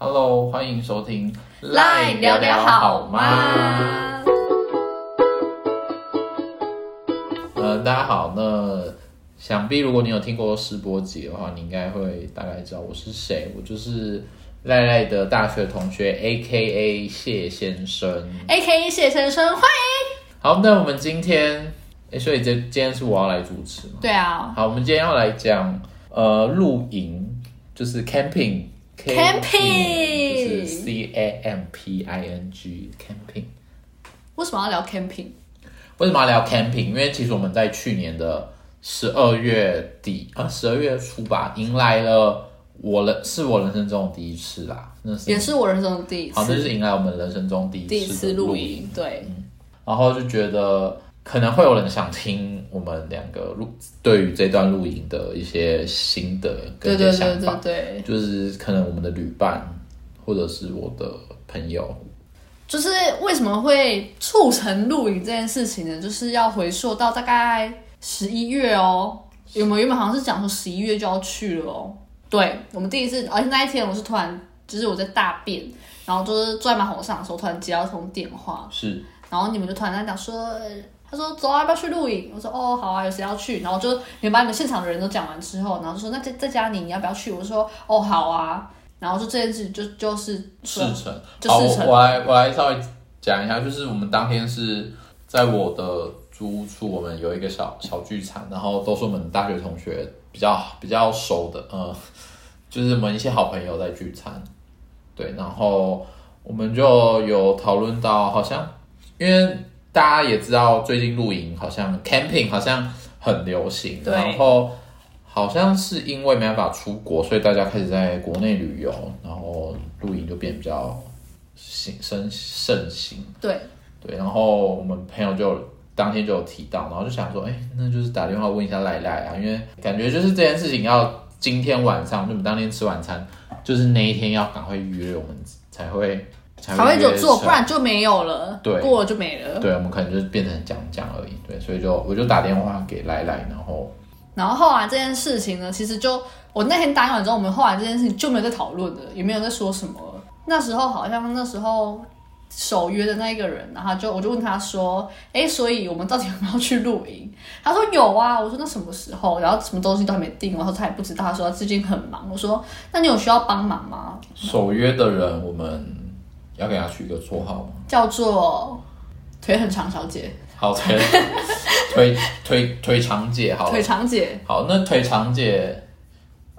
Hello，欢迎收听赖聊聊好吗？呃，大家好，那想必如果你有听过试播集的话，你应该会大概知道我是谁。我就是赖赖的大学同学，A K A 谢先生。A K A 谢先生，欢迎。好，那我们今天，哎，所以这今天是我要来主持吗？对啊好，我们今天要来讲呃露营，就是 camping。Camping 就是 C A M P I N G camping。为什么要聊 camping？为什么要聊 camping？因为其实我们在去年的十二月底啊，十二月初吧，迎来了我人是我人生中的第一次啦，那是也是我人生的第一好，那是，迎来我们人生中第一次第一次的露露营。对，然后就觉得可能会有人想听我们两个录对于这段露营的一些心得跟一些想法，对对，就是可能我们的旅伴或者是我的朋友，就是为什么会促成露营这件事情呢？就是要回溯到大概十一月哦，我们原本好像是讲说十一月就要去了哦。对，我们第一次，而且那一天我是突然，就是我在大便，然后就是坐在马桶上的时候，突然接到一通电话，是。然后你们就突然在讲说，呃他说走啊，要不要去露营？我说哦，好啊，有谁要去？然后就你们把你们现场的人都讲完之后，然后就说那在在家里，你要不要去？我说哦，好啊。然后就这件事就就是事成。好，就事成我我来我来稍微讲一下，就是我们当天是在我的租屋处，我们有一个小小聚餐，然后都是我们大学同学比较比较熟的，呃，就是我们一些好朋友在聚餐，对，然后我们就有讨论到，好像因为大家也知道最近露营好像 camping 好像很流行，然后。好像是因为没办法出国，所以大家开始在国内旅游，然后露营就变比较行盛盛行。对对，然后我们朋友就当天就有提到，然后就想说，哎，那就是打电话问一下赖赖啊，因为感觉就是这件事情要今天晚上，就我们当天吃晚餐，就是那一天要赶快预约，我们才会才才会有做，不然就没有了。对过了就没了。对，我们可能就是变成讲讲而已。对，所以就我就打电话给赖赖，然后然后后来这件事情呢，其实就我那天答应完之后，我们后来这件事情就没有再讨论了，也没有再说什么了。那时候好像那时候守约的那一个人，然后就我就问他说：“哎，所以我们到底 有没有去露营？”他说有啊。我说那什么时候？然后什么东西都还没定，然后他也不知道。他说他最近很忙。我说那你有需要帮忙吗？守约的人，我们要给他取一个绰号吗？叫做腿很长小姐，好，腿 腿腿腿长姐，好了腿长姐。好，那腿长姐，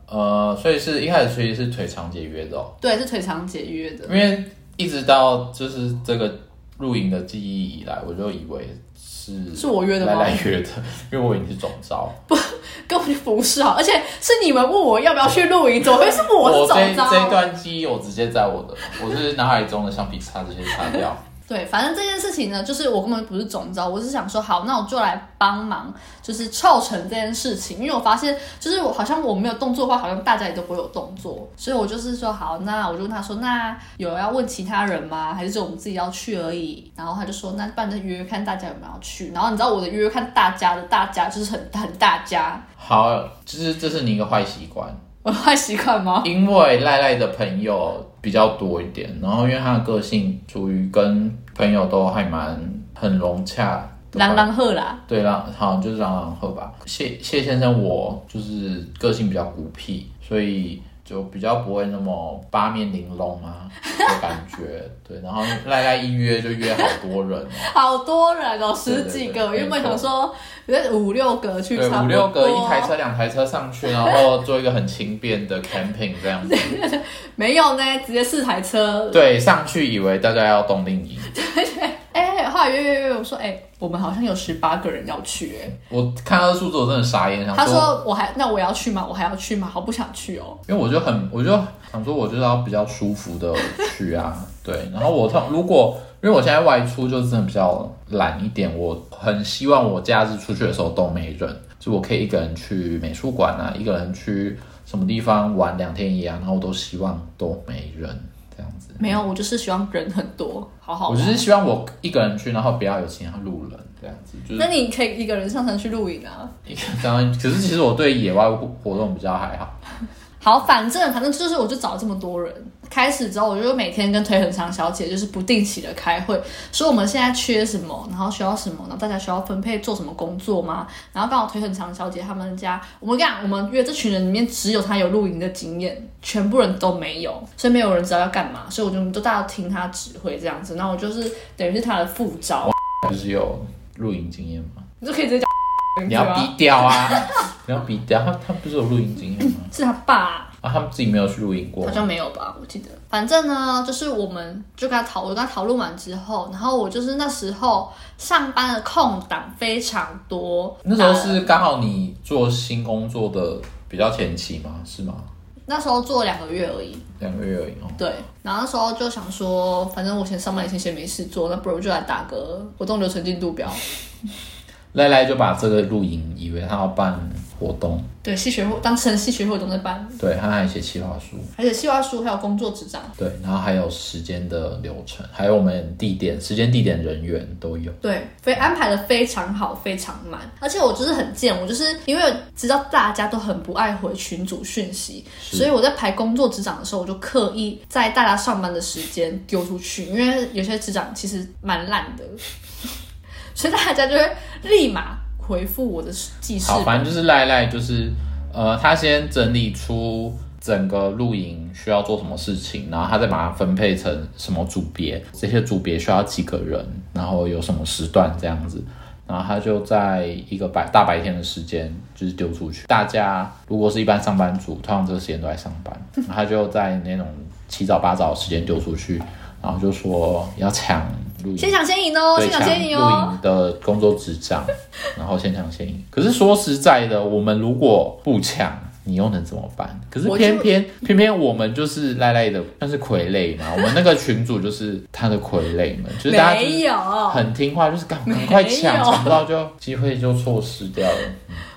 呃，所以是一开始其实是腿长姐约的哦，对，是腿长姐约的。因为一直到就是这个露营的记忆以来，我就以为是是我约的吗来来约的，因为我已经是总招。不 根本就不是啊！而且是你们问我要不要去露营，怎么会是我是这总招？这段记忆，我直接在我的我是脑海中的橡皮擦直接擦掉。对，反正这件事情呢，就是我根本不是总招，我是想说，好，那我就来帮忙，就是凑成这件事情。因为我发现，就是我好像我没有动作的话，好像大家也都不会有动作，所以我就是说，好，那我就问他说，那有要问其他人吗？还是只有我们自己要去而已？然后他就说，那不然再约约看大家有没有要去。然后你知道我的约约看大家的大家就是很很大家，好，就是这是你一个坏习惯，坏习惯吗？因为赖赖的朋友比较多一点，然后因为他的个性属于跟朋友都还蛮很融洽的关狼狼鹤啦，对啦，好就是朗朗赫吧。谢谢先生，我就是个性比较孤僻，所以就比较不会那么八面玲珑啊的感觉。对，然后赖赖一约就约好多人哦，好多人哦，十几个。对对对原本想说，有五六个去对，差不多，五六个一台车、两台车上去，然后做一个很轻便的 camping 这样子。没有呢，直接四台车。对，上去以为大家要冬令营，哎、后来约约约，我说，哎、我们好像有十八个人要去、哎，我看到数字我真的傻眼，想他说我还那我要去吗？我还要去吗？好不想去哦。因为我就很，我就想说，我就是要比较舒服的去啊，对。然后我通如果因为我现在外出就真的比较懒一点，我很希望我假日出去的时候都没人，就我可以一个人去美术馆啊，一个人去什么地方玩两天一夜啊，然后我都希望都没人这样子。没有，我就是希望人很多，好好。我就是希望我一个人去，然后不要有其他路人这样子，就是那你可以一个人上山去露营啊。一个当然，可是其实我对野外活动比较还好。好，反正反正就是，我就找了这么多人。开始之后，我就每天跟腿很长小姐就是不定期的开会，说我们现在缺什么，然后需要什么，然后大家需要分配做什么工作吗？然后刚好腿很长小姐他们家，我们讲，我们约这群人里面只有她有露营的经验，全部人都没有，所以没有人知道要干嘛，所以我就都大家听她指挥这样子。然后我就是等于是她的副招，就是有露营经验吗？你就可以直接讲。你要逼掉啊！你要逼掉他，他不是有露营经验吗？是他爸啊，他们自己没有去露营过，好像没有吧？我记得，反正呢，就是我们就跟他讨我，跟他讨论完之后，然后我就是那时候上班的空档非常多。那时候是刚好你做新工作的比较前期吗？是吗？那时候做两个月而已，两个月而已哦。对，然后那时候就想说，反正我先上班也先没事做，那不如就来打个活动流程进度表。赖赖就把这个露营以为他要办活动，对，戏学会当成戏学会都在办，对，他还写企划书，而且企划书还有工作纸张，对，然后还有时间的流程，还有我们地点、时间、地点、人员都有，对，非安排的非常好，非常满，而且我就是很贱，我就是因为知道大家都很不爱回群组讯息，所以我在排工作纸长的时候，我就刻意在大家上班的时间丢出去，因为有些纸长其实蛮烂的。所以大家就会立马回复我的记事。好，反正就是赖赖，就是呃，他先整理出整个露营需要做什么事情，然后他再把它分配成什么组别，这些组别需要几个人，然后有什么时段这样子，然后他就在一个白大白天的时间就是丢出去。大家如果是一般上班族，通常这个时间都在上班，他就在那种七早八早的时间丢出去，然后就说要抢。先抢先赢哦！先抢先赢哦！的工作执照，然后先抢先赢。可是说实在的，我们如果不抢，你又能怎么办？可是偏偏偏偏我们就是赖赖的，那是傀儡嘛。我们那个群主就是他的傀儡们，就是大家很听话，就是赶赶快抢，抢不到就机会就错失掉了。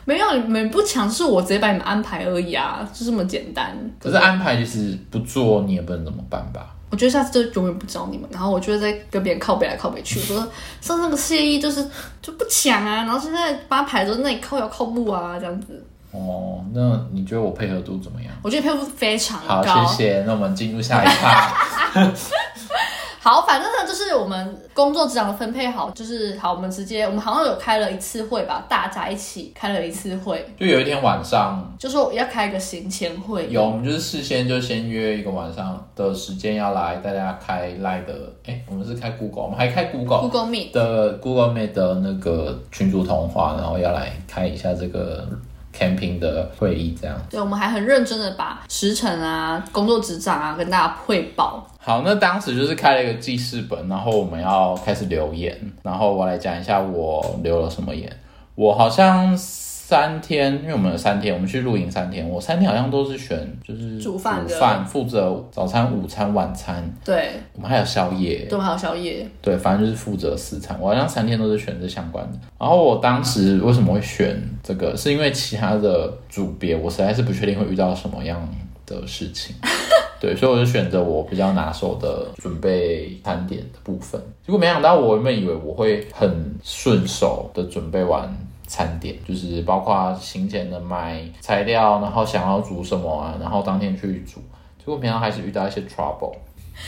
没有，你们不抢，是我直接把你们安排而已啊，就这么简单。可是安排其实不做，你也不能怎么办吧？我觉得下次就永远不找你们，然后我就在跟别人靠北来靠北去，我说上那个谢意就是就不抢啊，然后现在八排都那里靠要靠步啊这样子。哦，那你觉得我配合度怎么样？我觉得配合度非常高。好，谢谢。那我们进入下一趴。好，反正呢，就是我们工作职场的分配好，就是好，我们直接，我们好像有开了一次会吧，大家一起开了一次会。就有一天晚上，就说要开一个行前会。有，我们就是事先就先约一个晚上的时间要来，大家开来的。哎，我们是开 Google，我们还开 Google Google Meet 的 Google Meet 的那个群组通话，然后要来开一下这个。Camping 的会议这样，对，我们还很认真的把时程啊、工作执掌啊跟大家汇报。好，那当时就是开了一个记事本，然后我们要开始留言，然后我来讲一下我留了什么言。我好像。三天，因为我们有三天，我们去露营三天。我三天好像都是选就是煮饭煮饭负责早餐、午餐、晚餐。对，我们还有宵夜，对，还有宵夜。对，反正就是负责四餐。我好像三天都是选这相关的。然后我当时为什么会选这个？是因为其他的组别我实在是不确定会遇到什么样的事情。对，所以我就选择我比较拿手的准备餐点的部分。结果没想到，我原本以为我会很顺手的准备完。餐点就是包括行前的买材料，然后想要煮什么啊，然后当天去煮。结果平常还是遇到一些 trouble。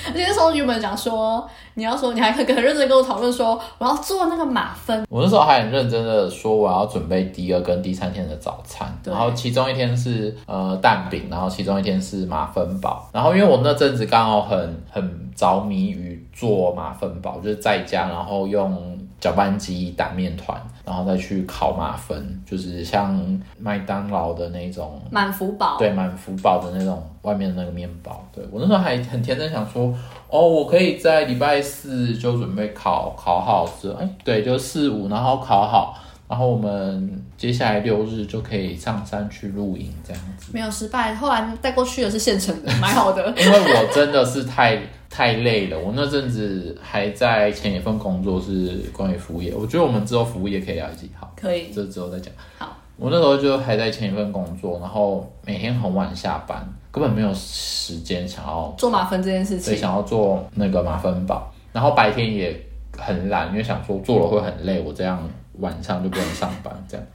而且那时候原本讲说，你要说你还很认真跟我讨论说，我要做那个马芬。我那时候还很认真的说，我要准备第二跟第三天的早餐。然后其中一天是呃蛋饼，然后其中一天是马芬堡。然后因为我那阵子刚好很很着迷于做马芬堡，就是在家然后用搅拌机打面团。然后再去烤马芬，就是像麦当劳的那种满福堡，对满福堡的那种外面的那个面包。对我那时候还很天真，想说哦，我可以在礼拜四就准备烤烤好之后，哎，对，就四五，然后烤好，然后我们接下来六日就可以上山去露营这样子。没有失败，后来带过去的是现成的，买好的。因为我真的是太。太累了，我那阵子还在前一份工作是关于服务业，我觉得我们之后服务业可以聊一集，好，可以，这之后再讲。好，我那时候就还在前一份工作，然后每天很晚下班，根本没有时间想要做马芬这件事情，对，想要做那个马芬堡，然后白天也很懒，因为想说做了会很累，我这样晚上就不能上班这样。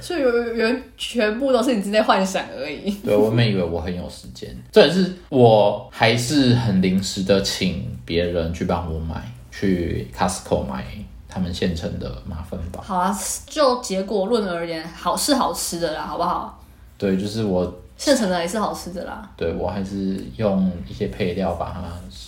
所以有有人全部都是你之内幻想而已。对我原本以为我很有时间，这也是我还是很临时的请别人去帮我买，去 Costco 买他们现成的马芬堡。好啊，就结果论而言，好是好吃的啦，好不好？对，就是我现成的也是好吃的啦。对我还是用一些配料把它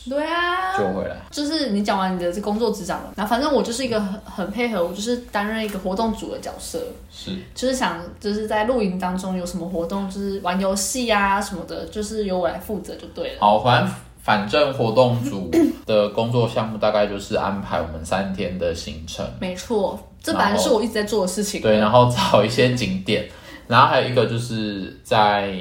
对啊，救回来。就是你讲完你的这工作职掌了，然后反正我就是一个很很配合，我就是担任一个活动组的角色，是就是想就是在露营当中有什么活动，就是玩游戏啊什么的，就是由我来负责就对了。好，反正反正活动组的工作项目大概就是安排我们三天的行程，没错，这本来是我一直在做的事情。对，然后找一些景点，然后还有一个就是在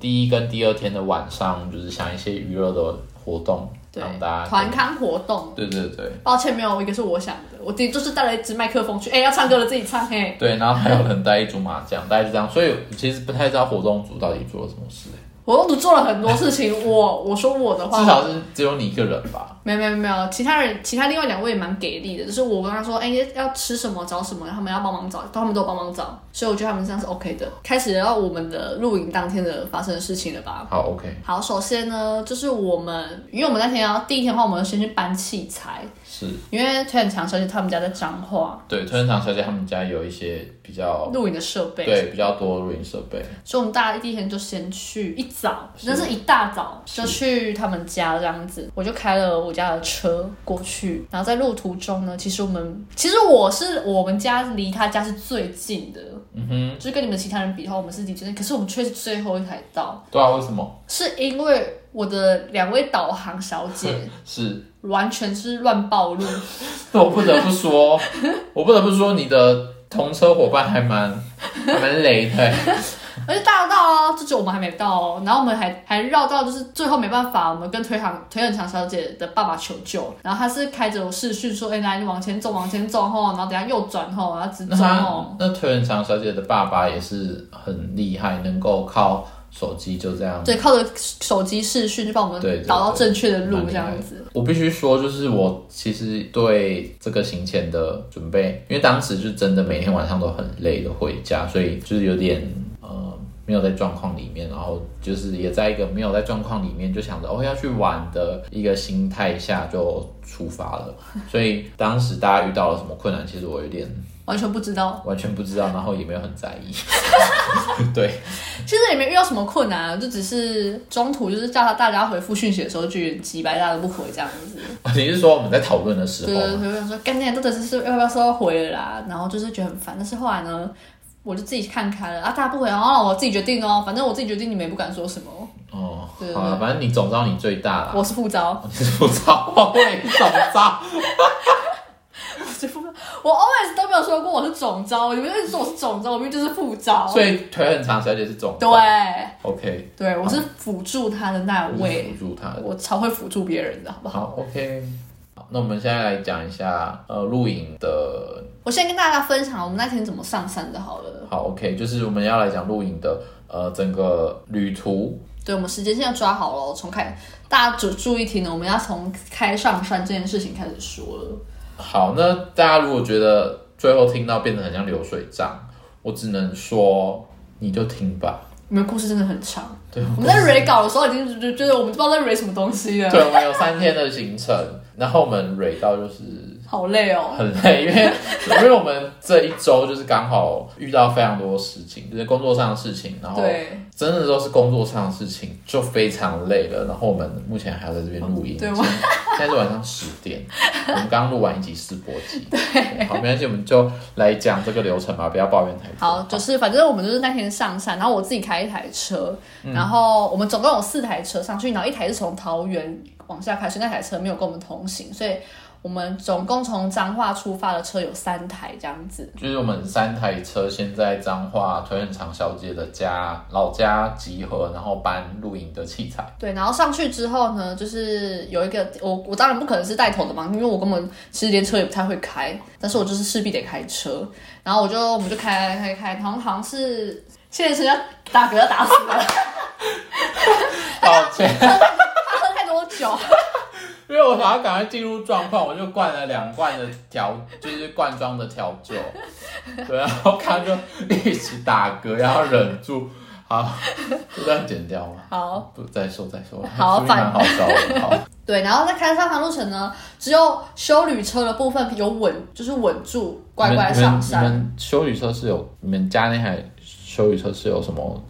第一跟第二天的晚上，就是想一些娱乐的活动，让大家团康活动。对对对抱歉，没有一个是我想的，我自己就是带了一支麦克风去，哎、要唱歌了自己唱，嘿。对，然后还有人带一组麻将，大概就这样，所以其实不太知道活动组到底做了什么事、活动组做了很多事情，我我说我的话，至少是只有你一个人吧。没有没有没有，其他人其他另外两位也蛮给力的，就是我跟他说，哎、要吃什么找什么，他们要帮忙找，他们都有帮忙找，所以我觉得他们这样是 OK 的。开始聊我们的露营当天的发生的事情了吧？好，OK，好，首先呢，就是我们，因为我们那天要第一天的话，我们要先去搬器材，是。因为推很强小姐他们家在彰化，对，推场小姐他们家有一些比较露营的设备，对比较多露营设备，所以我们大家第一天就先去一早，那是一大早就去他们家这样子，我就开了我家的车过去，然后在路途中呢，其实我们其实我是我们家离他家是最近的，嗯哼，就是跟你们其他人比的话，我们是离最近，可是我们却是最后一台到，对啊，为什么？是因为我的两位导航小姐 是，完全是乱暴露，那我不得不说，我不得不说，你的同车伙伴还蛮还蛮雷的欸，而且大家到哦，这就我们还没到哦，然后我们还还绕到，就是最后没办法，我们跟腿很腿很长小姐的爸爸求救，然后他是开着我视讯说，哎、来你往前走，往前走吼，然后等下右转吼，然后直那走吼他。那腿很长小姐的爸爸也是很厉害，能够靠手机就这样。对，靠着手机视讯就帮我们导到正确的路这样子。我必须说，就是我其实对这个行前的准备，因为当时就真的每天晚上都很累的回家，所以就是有点呃没有在状况里面，然后就是也在一个没有在状况里面，就想着哦要去玩的一个心态下就出发了。所以当时大家遇到了什么困难，其实我有点完全不知道，完全不知道，然后也没有很在意。对，其实也没遇到什么困难啊，就只是中途就是叫他大家回复讯息的时候就有点急白，大家都不回这样子。你是说我们在讨论的时候吗？对对对，我想说，干那都只是要不要说要回了啦，然后就是觉得很烦。但是后来呢，我就自己看开了啊，大家不回，然后我自己决定哦，反正我自己决定，你们也不敢说什么。哦对，好了，反正你总招你最大了。我是副招，你是副招，我也是总招。副招，我 always 都没有说过我是总招，你们一直说我是总招，我明明就是副招。所以腿很长小姐是总招。对，OK，对，我是辅助他的那位，辅助他的。我超会辅助别人的，好不好？好，OK。好，那我们现在来讲一下呃露营的。我先跟大家分享我们那天怎么上山的，好了。好，OK，就是我们要来讲露营的呃整个旅途。对，我们时间现在抓好了，从开大家注注意听呢，我们要从开上山这件事情开始说了。好，那大家如果觉得最后听到变得很像流水账，我只能说你就听吧。你们故事真的很长，对，我们在 re 稿的时候已经就觉得我们不知道在 re 什么东西了，对，我们有三天的行程，然后我们蕊到就是好累哦。很累，因为因为我们这一周就是刚好遇到非常多事情，就是工作上的事情，然后对真的都是工作上的事情，就非常累了。然后我们目前还要在这边录音，对现在现在是晚上十点，我们刚录完一集试播集，对，好，没关系，我们就来讲这个流程吧，不要抱怨太多。好，就是反正我们就是那天上山，然后我自己开一台车，嗯。然后我们总共有四台车上去，然后一台是从桃园往下开，所以那台车没有跟我们同行，所以我们总共从彰化出发的车有三台这样子。就是我们三台车先在彰化推很长小姐的家老家集合，然后搬露营的器材。对，然后上去之后呢，就是有一个我我当然不可能是带头的嘛，因为我根本其实连车也不太会开，但是我就是势必得开车，然后我就我们就开开开，好像好像是现在是要打嗝要打死了，抱歉，他喝太多酒，因为我想要赶快进入状况，我就灌了两罐的调，就是罐装的调酒，对，然后他就一直打嗝，然后忍住，好，就这样剪掉吗？好，不，再说再说，好说明蛮好笑的，好，对，然后在开上山路程呢，只有修旅车的部分有稳，就是稳住，乖乖你们你上山。们修旅车是有，你们家那台修旅车是有什么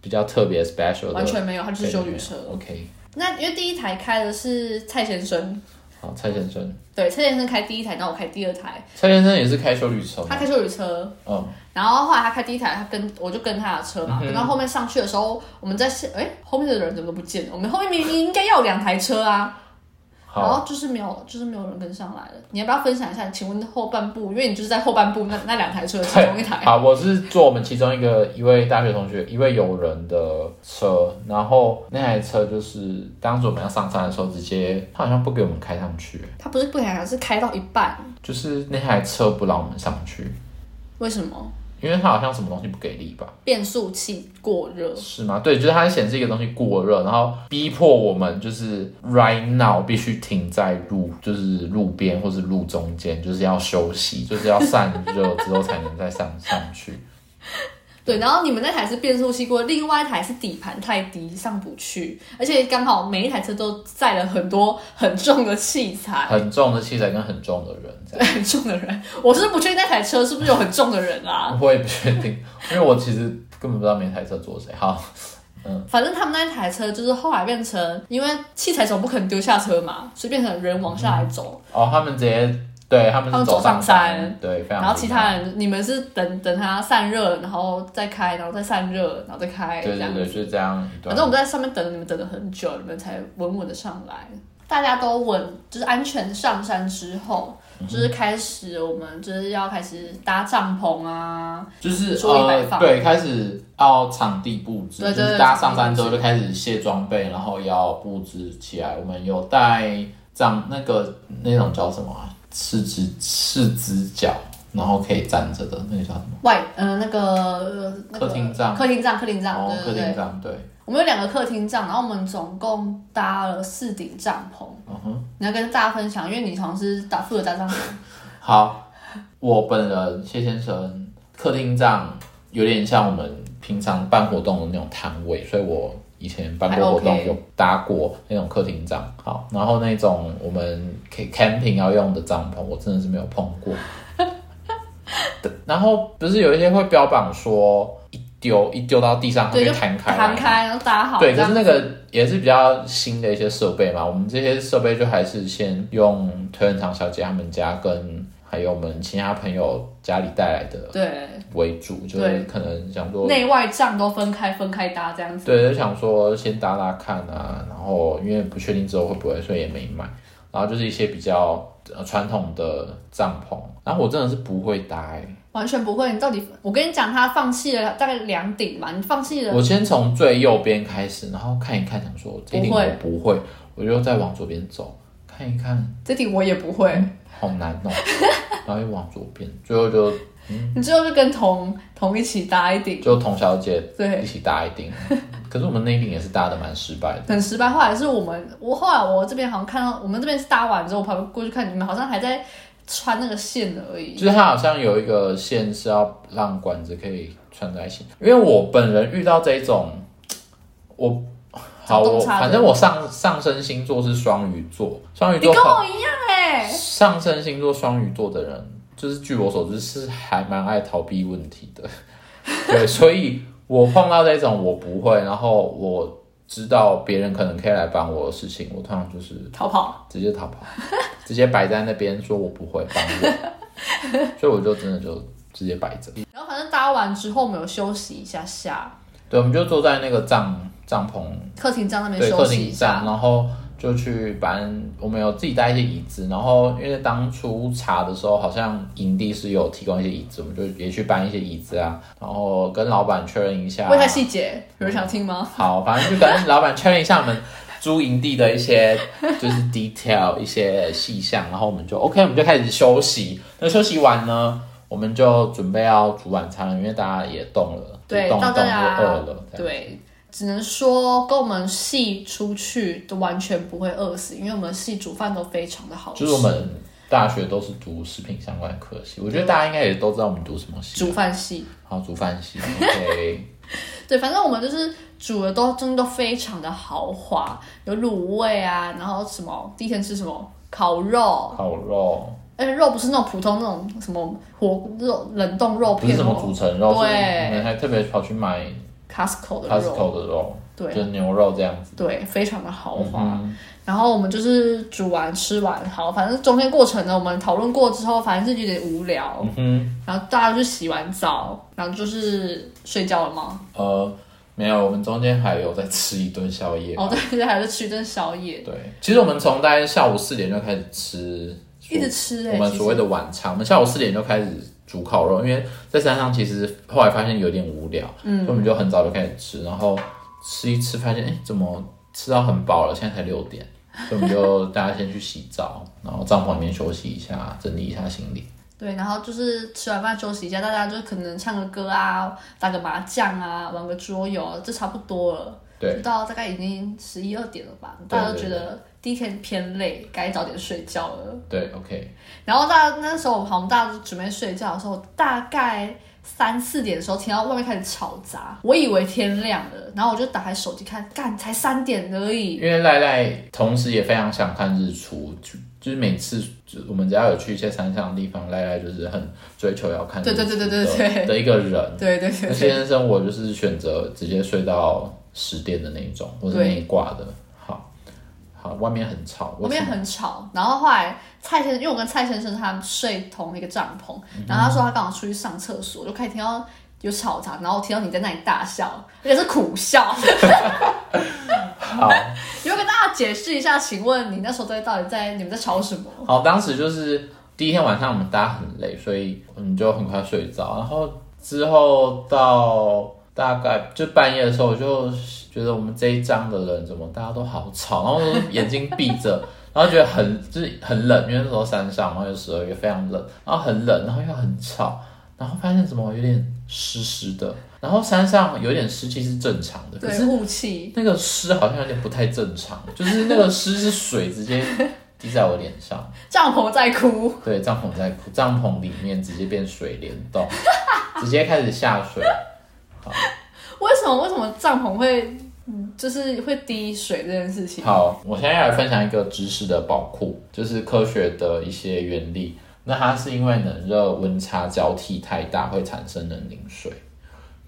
比较特别 special 的？完全没有，它就是修旅车。OK，那因为第一台开的是蔡先生，好，蔡先生，对，蔡先生开第一台，然后我开第二台，蔡先生也是开修理车吗？他？开修旅车，嗯，然后后来他开第一台，他跟我就跟他的车嘛，等到后面上去的时候，我们在哎后面的人怎么都不见了？我们后面明明应该要有两台车啊，然好，后就是没有，就是没有人跟上来了。你要不要分享一下？请问后半部，因为你就是在后半部那那两台车的其中一台，好，我是坐我们其中一个一位大学同学，一位友人的车，然后那台车就是当时我们要上山的时候，直接他好像不给我们开上去，他不是不想是开到一半，就是那台车不让我们上去，为什么？因为它好像什么东西不给力吧？变速器过热。是吗？对，就是它显示一个东西过热，然后逼迫我们就是 right now 必须停在路，就是路边或是路中间，就是要休息，就是要散热之后才能再上上去。对，然后你们那台是变速器过，另外一台是底盘太低上不去，而且刚好每一台车都载了很多很重的器材，很重的器材跟很重的人，很重的人。我是不确定那台车是不是有很重的人啊。我也不确定，因为我其实根本不知道每台车坐谁。好，反正他们那台车就是后来变成，因为器材总不可能丢下车嘛，所以变成人往下来走，哦，他们直接对他们走上上山，对，非常。然后其他人你们是等等它散热，然后再开，然后再散热，然后再开，对对对，就是这样。反正我们在上面等了你们等了很久，你们才稳稳的上来。大家都稳，就是安全上山之后，嗯就是开始我们就是要开始搭帐篷啊，就是对，开始要场地布置，对对对就是大家上山之后就开始卸装备，然后要布置起来。我们有带帐那个那种叫什么啊？四只四只脚，然后可以站着的那个叫什么？外呃那个呃那个客厅帐客厅帐，客厅帐，哦，对对对。客厅帐，对，我们有两个客厅帐，然后我们总共搭了四顶帐篷。嗯哼。你要跟大家分享，因为你好像是打负责搭帐篷，好，我本人谢先生客厅帐有点像我们平常办活动的那种摊位，所以我以前办过活动有搭过那种客厅帐。好，然后那种我们可以 camping 要用的帐篷，我真的是没有碰过。然后不是有一些会标榜说一丢一丢到地上它对，就弹开弹开，然后搭好。对，可是那个也是比较新的一些设备嘛，我们这些设备就还是先用推人厂小姐他们家跟还有我们其他朋友家里带来的对为主，就是可能想说，内外帐都分开分开搭这样子。对，就想说先搭搭看啊，然后因为不确定之后会不会，所以也没买。然后就是一些比较呃传统的帐篷，然后我真的是不会搭、欸，完全不会。你到底，我跟你讲，他放弃了大概两顶嘛，你放弃了，我先从最右边开始，然后看一看，想说这一顶我不会不会，我就再往左边走，看一看，这顶我也不会。好难哦，然后又往左边，最后就你最后就跟同同一起搭一顶，就童小姐对一，起搭一顶，可是我们那一顶也是搭的蛮失败的。很失败。后来是我们，我后来我这边好像看到，我们这边是搭完之后，我跑过去看你们好像还在穿那个线而已。就是它好像有一个线是要让管子可以穿在一起，因为我本人遇到这一种，我好我反正我上上升星座是双鱼座，双鱼座你跟我一样哎、上升星座双鱼座的人，就是据我所知是还蛮爱逃避问题的，对，所以我碰到这种我不会，然后我知道别人可能可以来帮我的事情，我通常就是逃跑。直接逃跑，直接摆在那边说我不会帮我，所以我就真的就直接摆着。然后反正搭完之后，我们有休息一下下，对，我们就坐在那个帐帐篷客厅帐那边休息一，下。然后就去搬。我们有自己带一些椅子，然后因为当初查的时候，好像营地是有提供一些椅子，我们就也去搬一些椅子啊，然后跟老板确认一下。问一下细节，有人想听吗？好，反正就跟老板确认一下我们租营地的一些就是 detail 一些细项，然后我们就 OK，我们就开始休息。那休息完呢，我们就准备要煮晚餐了，因为大家也动了，对就动一动就饿了。对，只能说跟我们系出去都完全不会饿死，因为我们系煮饭都非常的好吃。就是我们大学都是读食品相关科系，我觉得大家应该也都知道我们读什么系。煮饭系，好，煮饭系。OK，对，反正我们就是煮的都真的都非常的豪华，有卤味啊，然后什么第一天吃什么烤肉，烤肉而且肉不是那种普通那种什么火肉冷冻肉片不是什么组哦成肉，是对我们还特别跑去买，Costco 的肉，Costco 的肉，对就是牛肉这样子。对，非常的豪华。嗯然后我们就是煮完吃完，好，反正中间过程呢，我们讨论过之后，反正是有点无聊，嗯然后大家就洗完澡，然后就是睡觉了吗？呃，没有，我们中间还有在吃一顿宵夜。哦，对对，还在吃一顿宵夜，对，其实我们从大概下午四点就开始吃，一直吃哎、其实我们所谓的晚餐。我们下午四点就开始煮烤肉，因为在山上其实后来发现有点无聊，嗯，所以我们就很早就开始吃，然后吃一吃发现，哎，怎么吃到很饱了？现在才六点，所以我们就大家先去洗澡，然后帐篷里面休息一下，整理一下行李。对，然后就是吃完饭休息一下，大家就可能唱个歌啊，打个麻将啊，玩个桌游啊，这差不多了。对就到大概已经十一二点了吧，大家都觉得第一天偏累，该早点睡觉了。对，OK，然后大家那时候，好，我们大家都准备睡觉的时候，大概三四点的时候，听到外面开始吵杂，我以为天亮了，然后我就打开手机看，干才三点而已。因为赖赖同时也非常想看日出，就就是每次就我们只要有去一些山上的地方，赖赖就是很追求要看日出的对对对对对对的一个人。对对对那对，先生生活就是选择直接睡到十点的那一种，或者那一挂的。好，外面很吵，外面很吵。然后后来蔡先生，因为我跟蔡先生他们睡同一个帐篷，嗯然后他说他刚好出去上厕所，就开始听到有吵杂，然后听到你在那里大笑，而且是苦笑。好有跟大家解释一下，请问你那时候在到底在你们在吵什么？好，当时就是第一天晚上我们大家很累，所以我们就很快睡着。然后之后到大概就半夜的时候，我就觉得我们这一张的人怎么大家都好吵，然后眼睛闭着，然后觉得很就是很冷，因为那时候山上，然后有十二月非常冷，然后很冷，然后又很吵，然后发现怎么有点湿湿的，然后山上有点湿气是正常的，可对，是雾气。那个湿好像有点不太正常，就是那个湿是水直接 滴在我脸上。帐篷在哭，对，帐篷在哭，帐篷里面直接变水帘洞，直接开始下水。为什么？为什么帐篷会，就是会滴水这件事情？好，我现在要来分享一个知识的宝库，就是科学的一些原理。那它是因为冷热温差交替太大，会产生冷凝水。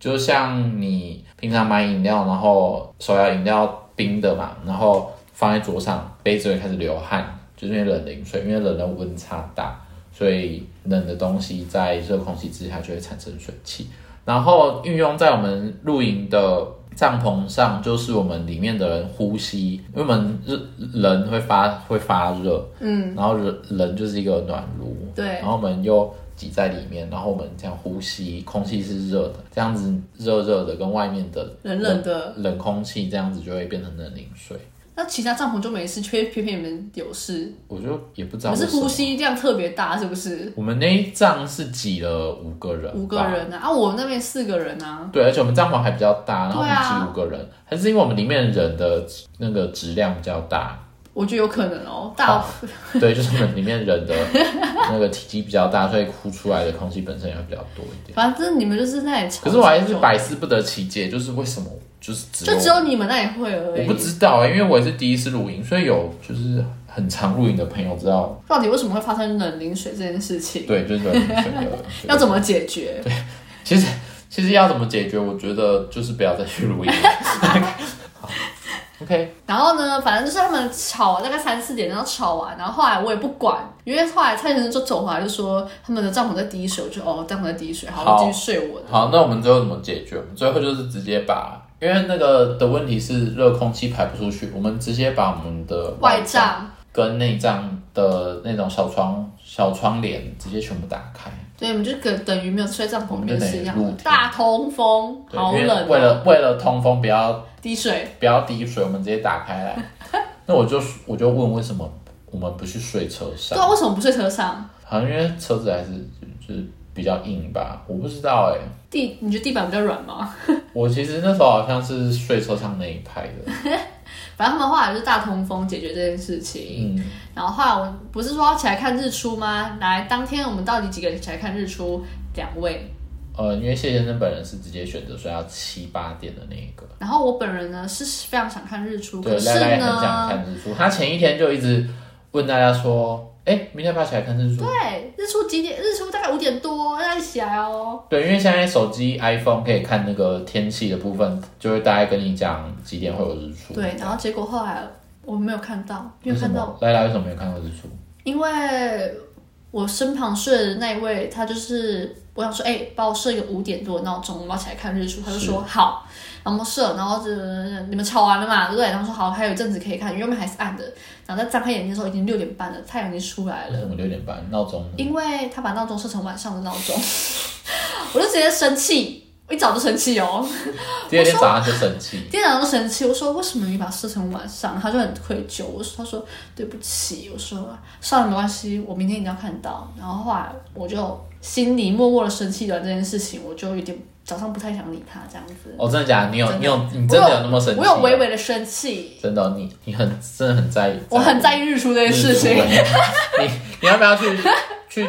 就像你平常买饮料，然后手摇饮料冰的嘛，然后放在桌上，杯子会开始流汗，就是因为冷凝水，因为冷的温差大，所以冷的东西在热空气之下就会产生水汽。然后运用在我们露营的帐篷上，就是我们里面的人呼吸，因为我们热人会发会发热，嗯，然后人人就是一个暖炉，对。然后我们又挤在里面，然后我们这样呼吸，空气是热的，这样子热热的跟外面的冷冷的。冷空气这样子就会变成冷凝水。那其他帐篷就没事，却偏偏你们有事，我就也不知道可是么。呼吸量特别大，是不是？我们那一帐是挤了五个人，五个。人啊，啊，我们那边四个人啊，对，而且我们帐篷还比较大，然后我们对啊挤五个人，还是因为我们里面人的那个质量比较大，我觉得有可能哦，大 对，就是里面人的那个体积比较大，所以呼出来的空气本身也会比较多一点。反正你们就是那里吵，可是我还是百思不得其解，就是为什么就是只就只有你们那里会而已。我不知道哎、因为我也是第一次露营，所以有就是很常露营的朋友知道，到底为什么会发生冷凝水这件事情？对，就是冷凝水的要怎么解决？对其实其实要怎么解决，我觉得就是不要再去露营。好 OK，然后呢，反正就是他们吵大概三四点，然后吵完，然后后来我也不管，因为后来蔡先生就走回来就说他们的帐篷在滴水，我就哦帐篷在滴水，好，好我继续睡我的。好，那我们最后怎么解决？我们最后就是直接把，因为那个的问题是热空气排不出去，我们直接把我们的外帐，跟内帐的那种小窗小窗帘直接全部打开。对，我们就等等于没有睡帐篷里面是一样大通风，好冷、为了哦，为了通风，不要滴水。不要滴水，我们直接打开来。那我就我就问为什么我们不去睡车上对？啊，为什么不睡车上？好像因为车子还是就就是比较硬吧，我不知道哎、地，你觉得地板比较软吗？我其实那时候好像是睡车上那一派的，反正他们后来就是大通风解决这件事情。嗯，然后后来我不是说要起来看日出吗？来，当天我们到底几个人起来看日出？两位。呃，因为谢先生本人是直接选择说要七八点的那一个，然后我本人呢是非常想看日出，对，可是呢，看日出，他前一天就一直问大家说，哎、明天要不要起来看日出？对，日出几点？日出大概五点多，要起来哦。对，因为现在手机 iPhone 可以看那个天气的部分，就会大概跟你讲几点会有日出。对，然后结果后来我们没有看到，没有看到么？赖赖为什么没有看到日出？因为我身旁睡的那一位，他就是我想说，哎、帮我设一个五点多的闹钟，我们要起来看日出。他就说好，然后我们设，然后就你们吵完了嘛，对不对？然后说好，还有一阵子可以看，原本还是暗的，然后再张开眼睛的时候已经六点半了，太阳已经出来了。为什么六点半闹钟？因为他把闹钟设成晚上的闹钟，我就直接生气，我一早就生气哦。第二天早上就生气。店长就生气，我说为什么你把它设成晚上？他就很愧疚，我说他说对不起，我说算了没关系，我明天一定要看到。然后后来我就心里默默的生气完这件事情，我就有点早上不太想理他这样子。哦，真的假的？你有你有你真的有那么生气？我有微微的生气，真的哦，你你很真的很在意。我很在意日出这件事情。你你要不要去去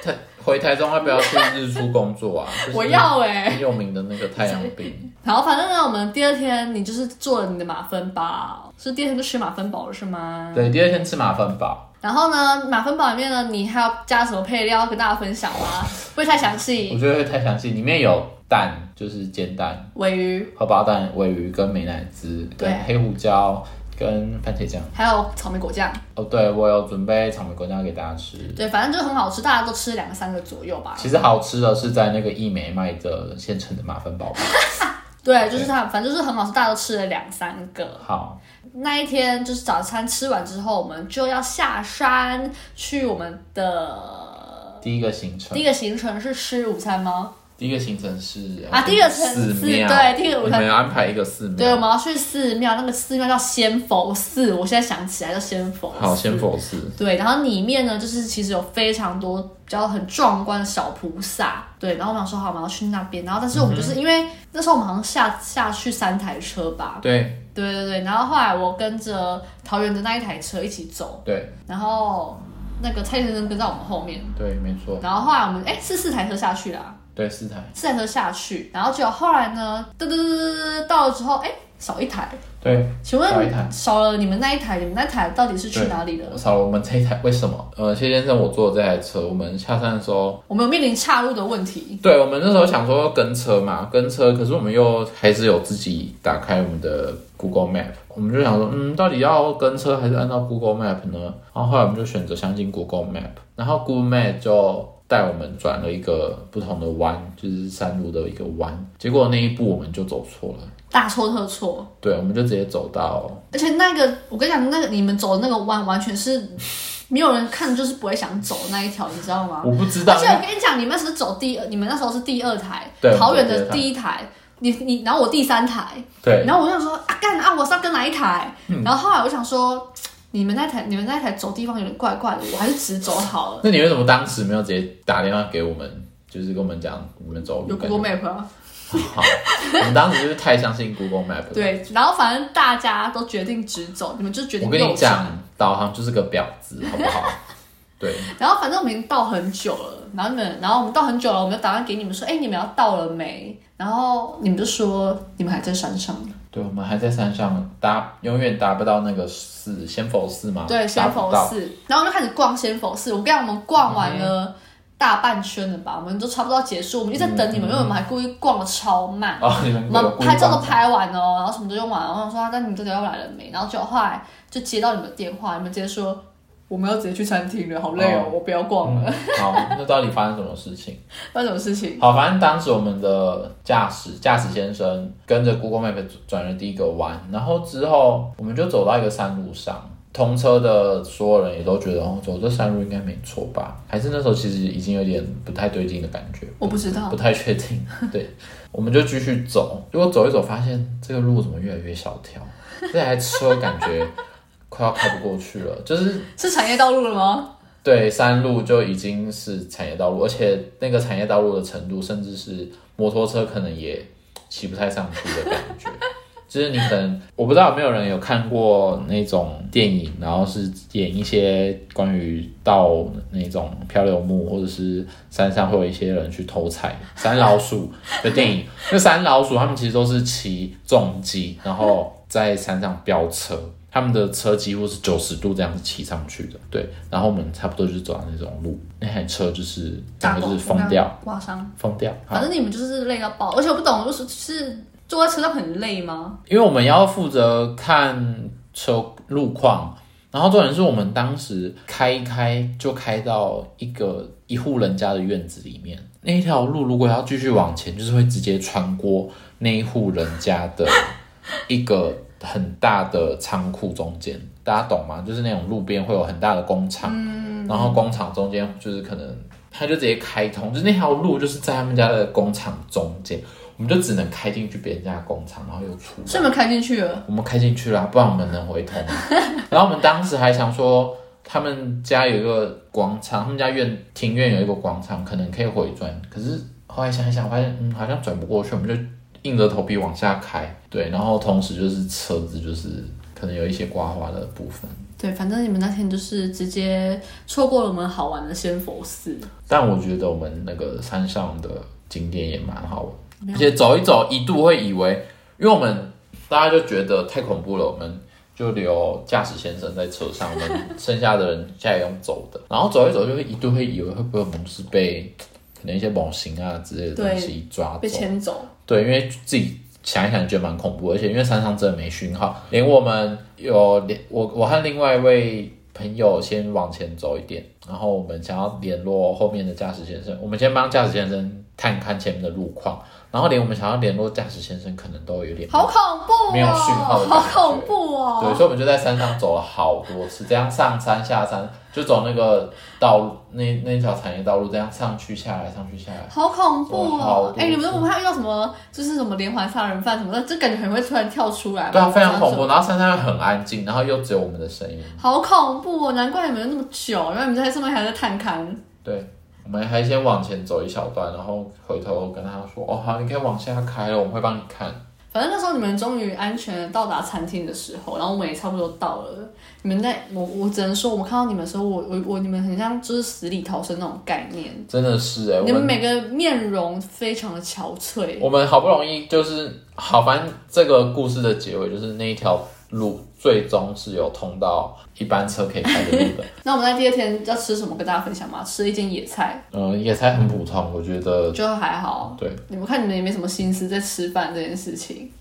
台回台中？要不要去日出工作啊？就是我要哎、很有名的那个太阳饼。然后反正呢，我们第二天你就是做了你的马芬堡，是第二天就吃马芬堡了是吗？对，第二天吃马芬堡，然后呢，马芬堡里面呢，你还要加什么配料要跟大家分享吗？不会太详细我细。觉得会太详细。里面有蛋，就是煎蛋、尾鱼，荷包蛋、尾鱼跟美乃滋，对黑胡椒跟番茄酱。还有草莓果酱，哦，对，我有准备草莓果酱给大家吃。对，反正就很好吃，大家都吃两个三个左右吧。其实好吃的是在那个益美卖的现成的马芬堡吧。对，就是它，反正就是很好吃，大家都吃了两三个。好，那一天就是早餐吃完之后，我们就要下山去我们的第一个行程。第一，个行程是吃午餐吗？第一个行程是啊第一个城市寺庙，对第一个我你们要安排一个寺庙，对，我们要去寺庙，那个寺庙叫仙佛寺，我现在想起来叫仙佛寺。好仙佛寺，对，然后里面呢，就是其实有非常多比较很壮观的小菩萨，对，然后我们想说好，我们要去那边，然后但是我们就是因为那时候我们好像下下去三台车吧，对对对对，然后后来我跟着桃园的那一台车一起走，对。然后那个蔡先生跟在我们后面，对，没错，然后后来我们哎是四台车下去啦，对四台，四台车下去，然后结果后来呢，噔噔噔到了之后，哎少一台，对，请问少一台。少了你们那一台，你们那台到底是去哪里了？少了我们这一台，为什么？呃，谢先生，我坐的这台车，我们下山的时候，我们有面临岔路的问题，对我们那时候想说跟车嘛，跟车，可是我们又还是有自己打开我们的 Google Map，我们就想说，嗯，到底要跟车还是按照 Google Map 呢？然后后来我们就选择相信 Google Map，然后 Google Map 就带我们转了一个不同的弯，就是山路的一个弯，结果那一步我们就走错了，大错特错。对，我们就直接走到，而且那个，我跟你讲，那个你们走的那个弯，完全是没有人看，就是不会想走那一条，你知道吗？我不知道而且，我跟你讲，你们是走第二，你们那时候是第二台对，桃园的第一台，你你，然后我第三台，对，然后我就想说啊干啊，我是要跟哪一台？嗯然后后来我想说，你们那台你们那台走地方有点怪怪的，我还是直走好了。那你为什么当时没有直接打电话给我们，就是跟我们讲你们走路？有 Google Map 啊，好，我们当时就是太相信 Google Map。对，然后反正大家都决定直走，你们就决定我跟你讲。，导航就是个婊子，好不好？对，然后反正我们已经到很久了，然后你们，然后我们到很久了，我们就打算给你们说，哎，你们要到了没？然后你们就说你们还在山上。对，我们还在山上达，永远达不到那个寺，仙佛寺嘛？对，仙佛。寺，然后我们就开始逛仙佛寺。我跟你讲，我们逛完了大半圈了吧，我们都差不多要结束，我们就在等你们，因为我们还故意逛的超慢。哦，你们我们拍照都拍完了哦，然后什么都用完了，然后我说，啊那你们到底要来了没？然后结果后来就接到你们的电话，你们直接说我们要直接去餐厅了，好累哦，哦我不要逛了。好，那到底发生什么事情？发生什么事情？好，反正当时我们的驾驶驾驶先生跟着 Google Map 转了第一个弯，然后之后我们就走到一个山路上，同车的所有人也都觉得哦，走这山路应该没错吧？还是那时候其实已经有点不太对劲的感觉，我不知道不，太确定。对，我们就继续走，结果走一走发现这个路怎么越来越小条，这台车感觉快要开不过去了，就是是产业道路了吗？对，山路就已经是产业道路，而且那个产业道路的程度，甚至是摩托车可能也骑不太上去的感觉。就是你可能我不知道有没有人有看过那种电影，然后是演一些关于到那种漂流木或者是山上会有一些人去偷采山老鼠的电影。那山老鼠他们其实都是骑重机，然后在山上飙车，他们的车几乎是九十度这样子骑上去的。对，然后我们差不多就是走那种路，那台车就是整个就是疯掉，刮伤。疯掉。反正你们就是累到爆，而且我不懂，就是是坐在车上很累吗？因为我们要负责看车路况，然后重点是我们当时开一开就开到一个一户人家的院子里面，那一条路如果要继续往前，就是会直接穿过那一户人家的 一个很大的仓库中间，大家懂吗？就是那种路边会有很大的工厂，然后工厂中间就是可能他就直接开通，就是那条路就是在他们家的工厂中间，我们就只能开进去别人家的工厂，然后又出来。所以你们开进去了，我们开进去了，不然我们能回头吗？然后我们当时还想说，他们家有一个广场，他们家院庭院有一个广场，可能可以回转。可是后来想一想，发现嗯，好像转不过去，我们就硬着头皮往下开。对，然后同时就是车子就是可能有一些刮花的部分，对，反正你们那天就是直接错过了我们好玩的仙佛寺。但我觉得我们那个山上的景点也蛮好玩，而且走一走，一度会以为，因为我们大家就觉得太恐怖了，我们就留驾驶先生在车上，我们 剩下的人现在用走的，然后走一走就会一度会以为会不会我们是被可能一些猛禽啊之类的东西抓被，牵走，对，因为自己想一想觉得蛮恐怖，而且因为山上真的没讯号，连我们有连我我和另外一位朋友先往前走一点，然后我们想要联络后面的驾驶先生，我们先帮驾驶先生看看前面的路况，然后连我们想要联络驾驶先生，可能都有点好恐怖哦！没有讯号好恐怖哦！对，所以我们就在山上走了好多次，这样上山下山，就走那个道路，那那条产业道路，这样上去下来，上去下来。好恐怖哦！哎、你们都不怕遇到什么，就是什么连环杀人犯什么的，就感觉很会突然跳出来。对啊，非常恐怖。。然后山上又很安静，然后又只有我们的声音。好恐怖哦！难怪你们那么久，原来你们在上面还在探勘。对，我们还先往前走一小段，然后回头跟他说：“哦，好，你可以往下开了，我们会帮你看。反正那时候你们终于安全地到达餐厅的时候，然后我们也差不多到了。你们在我我只能说，我们看到你们的时候，我我我你们很像就是死里逃生那种概念。”真的是哎、你们每个面容非常的憔悴。我们好不容易就是好，反正这个故事的结尾就是那一条路最终是有通到一般车可以开的路的。那我们在第二天要吃什么跟大家分享吗？吃一间野菜，嗯，野菜很普通，我觉得就还好。对。你们看你们也没什么心思在吃饭这件事情。